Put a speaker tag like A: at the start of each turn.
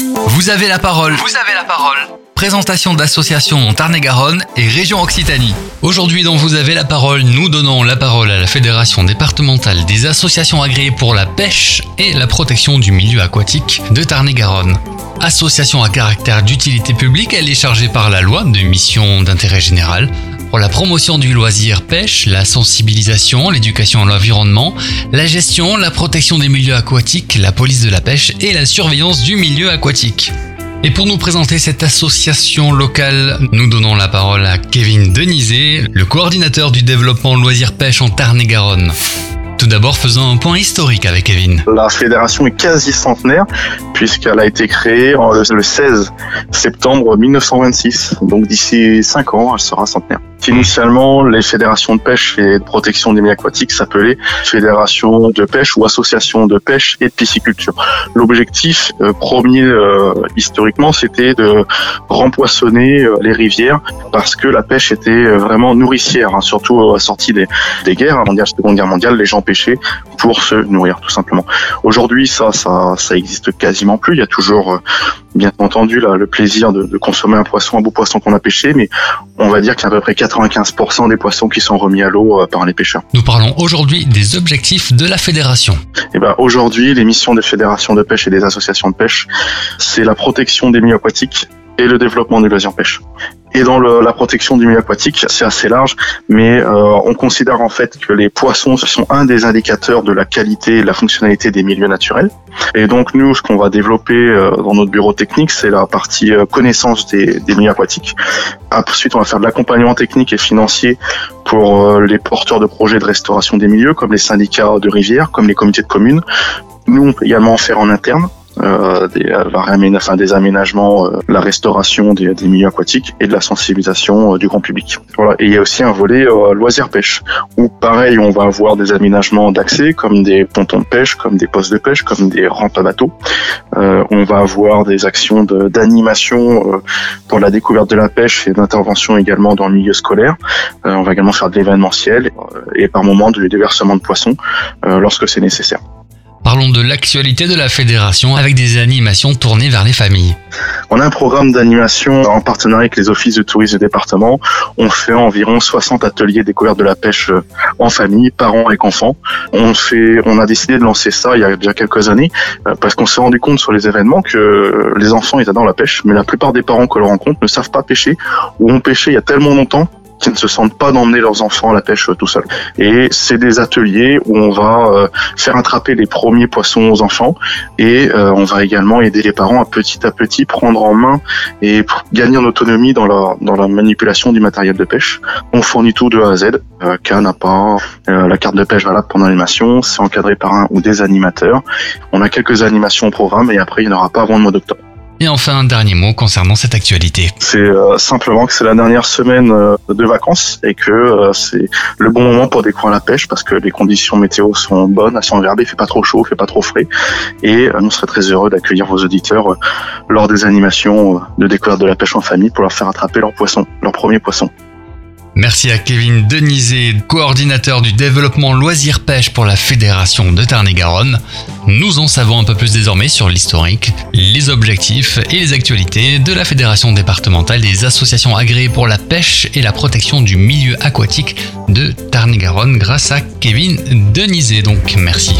A: Vous avez la parole. Vous avez la parole. Présentation d'associations Tarn-et-Garonne et région Occitanie. Aujourd'hui, dans Vous avez la parole, nous donnons la parole à la Fédération départementale des associations agréées pour la pêche et la protection du milieu aquatique de Tarn-et-Garonne. Association à caractère d'utilité publique, elle est chargée par la loi de mission d'intérêt général pour la promotion du loisir pêche, la sensibilisation, l'éducation à l'environnement, la gestion, la protection des milieux aquatiques, la police de la pêche et la surveillance du milieu aquatique. Et pour nous présenter cette association locale, nous donnons la parole à Kevin Denizé, le coordinateur du développement loisir pêche en Tarn-et-Garonne. Tout d'abord, faisons un point historique avec Kevin.
B: La fédération est quasi centenaire puisqu'elle a été créée le 16 septembre 1926. Donc d'ici 5 ans, elle sera centenaire. Initialement, les fédérations de pêche et de protection des milieux aquatiques s'appelaient fédération de pêche ou association de pêche et de pisciculture. L'objectif euh, premier euh, historiquement, c'était de rempoissonner euh, les rivières parce que la pêche était vraiment nourricière, hein, surtout à la sortie des, des guerres, mondiale, Seconde Guerre mondiale, les gens pêchaient pour se nourrir tout simplement. Aujourd'hui, ça, ça, ça existe quasiment plus. Il y a toujours bien entendu là, le plaisir de, de, consommer un poisson, un beau poisson qu'on a pêché, mais on va dire qu'il y a à peu près 95% des poissons qui sont remis à l'eau euh, par les pêcheurs.
A: Nous parlons aujourd'hui des objectifs de la fédération.
B: Et eh ben aujourd'hui, les missions des fédérations de pêche et des associations de pêche, c'est la protection des milieux aquatiques et le développement du loisir pêche. Et dans le, la protection du milieu aquatique, c'est assez large, mais euh, on considère en fait que les poissons sont un des indicateurs de la qualité et de la fonctionnalité des milieux naturels. Et donc nous, ce qu'on va développer euh, dans notre bureau technique, c'est la partie euh, connaissance des, des, milieux aquatiques. Ensuite, on va faire de l'accompagnement technique et financier pour les porteurs de projets de restauration des milieux, comme les syndicats de rivières, comme les comités de communes. Nous, on peut également en faire en interne euh, des, enfin, des aménagements, euh, la restauration des, des, milieux aquatiques et de la sensibilisation euh, du grand public. Voilà. Et il y a aussi un volet loisirs pêche où pareil, on va avoir des aménagements d'accès comme des pontons de pêche, comme des postes de pêche, comme des rampes à bateau. on va avoir des actions d'animation pour la découverte de la pêche et d'intervention également dans le milieu scolaire. on va également faire de l'événementiel et par moment du déversement de poissons lorsque c'est nécessaire.
A: Parlons de l'actualité de la fédération avec des animations tournées vers les familles.
B: On a un programme d'animation en partenariat avec les offices de tourisme du département. On fait environ 60 ateliers découvertes de la pêche euh, en famille, parents et enfants. On fait, on a décidé de lancer ça il y a déjà quelques années euh, parce qu'on s'est rendu compte sur les événements que les enfants ils adorent la pêche, mais la plupart des parents que l'on rencontre ne savent pas pêcher ou ont pêché il y a tellement longtemps qui ne se sentent pas d'emmener leurs enfants à la pêche tout seuls. Et c'est des ateliers où on va euh, faire attraper les premiers poissons aux enfants et euh, on va également aider les parents à petit à petit prendre en main et gagner en autonomie dans la, manipulation du matériel de pêche. On fournit tout de A à Z, euh, canne la carte de pêche valable pendant l'animation, c'est encadré par un ou des animateurs. On a quelques animations au programme et après il n'y en aura pas avant le mois d'octobre.
A: Et enfin, un dernier mot concernant cette actualité.
B: C'est euh, simplement que c'est la dernière semaine euh, de vacances et que euh, c'est le bon moment pour découvrir la pêche parce que les conditions météo sont bonnes, elles sont agréables, il fait pas trop chaud, il fait pas trop frais. Et nous serons très heureux d'accueillir vos auditeurs lors des animations de découverte de la pêche en famille pour leur faire attraper leur poisson, leur premier poisson.
A: Merci à Kevin Denizé, coordinateur du développement loisir pêche pour la Fédération de Tarn-et-Garonne. Nous en savons un peu plus désormais sur l'historique, les objectifs et les actualités de la Fédération départementale des associations agréées pour la pêche et la protection du milieu aquatique de Tarn-et-Garonne grâce à Kevin Denizé. Donc merci.